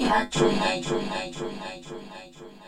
Hatchery, hatchery, hatchery, hatchery, hatchery.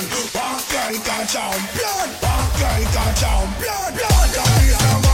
champion. One girl got champion. One girl got champion. Blood, blood, blood.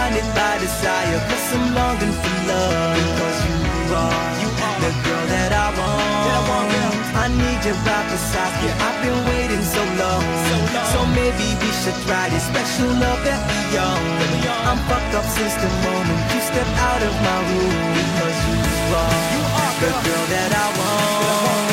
blinded by desire, cause I'm longing for love. Because you are, you are the girl that I want. That I, want yeah. I need you right beside me. Yeah. I've been waiting so long. so long. So maybe we should try this special love that we own. I'm fucked up since the moment you stepped out of my room. Because you are, you are the girl that I want.